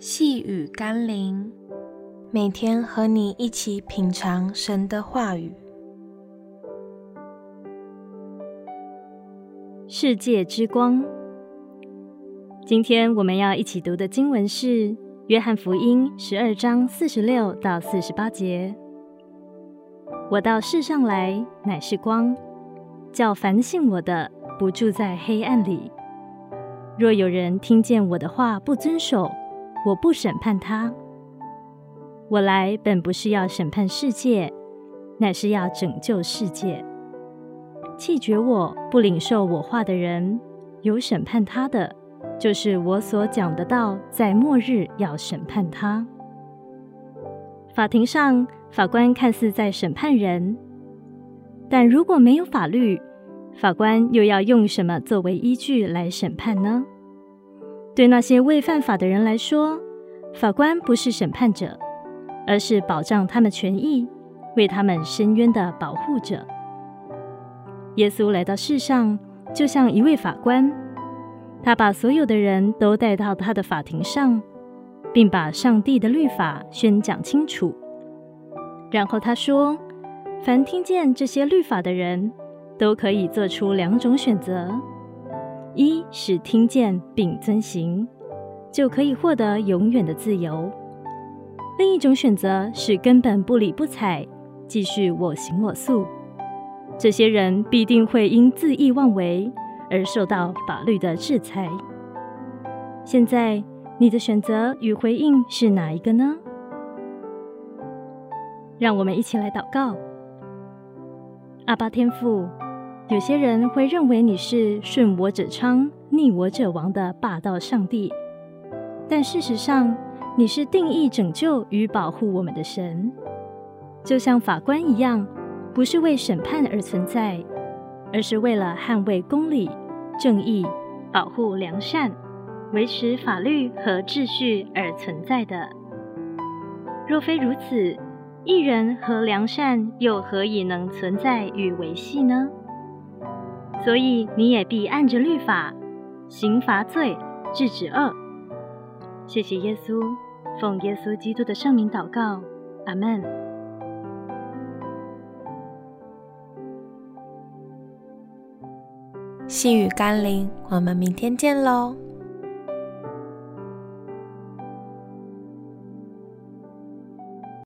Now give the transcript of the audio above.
细雨甘霖，每天和你一起品尝神的话语。世界之光。今天我们要一起读的经文是《约翰福音》十二章四十六到四十八节。我到世上来，乃是光，叫凡信我的，不住在黑暗里。若有人听见我的话不遵守，我不审判他。我来本不是要审判世界，乃是要拯救世界。弃绝我不领受我话的人，有审判他的，就是我所讲的道，在末日要审判他。法庭上，法官看似在审判人，但如果没有法律，法官又要用什么作为依据来审判呢？对那些未犯法的人来说，法官不是审判者，而是保障他们权益、为他们伸冤的保护者。耶稣来到世上，就像一位法官，他把所有的人都带到他的法庭上，并把上帝的律法宣讲清楚。然后他说：“凡听见这些律法的人，都可以做出两种选择：一是听见并遵行，就可以获得永远的自由；另一种选择是根本不理不睬，继续我行我素。这些人必定会因恣意妄为而受到法律的制裁。现在，你的选择与回应是哪一个呢？”让我们一起来祷告。阿爸天父，有些人会认为你是顺我者昌、逆我者亡的霸道上帝，但事实上，你是定义拯救与保护我们的神，就像法官一样，不是为审判而存在，而是为了捍卫公理、正义、保护良善、维持法律和秩序而存在的。若非如此，一人和良善又何以能存在与维系呢？所以你也必按着律法，刑罚罪，制止恶。谢谢耶稣，奉耶稣基督的圣名祷告，阿门。细雨甘霖，我们明天见喽。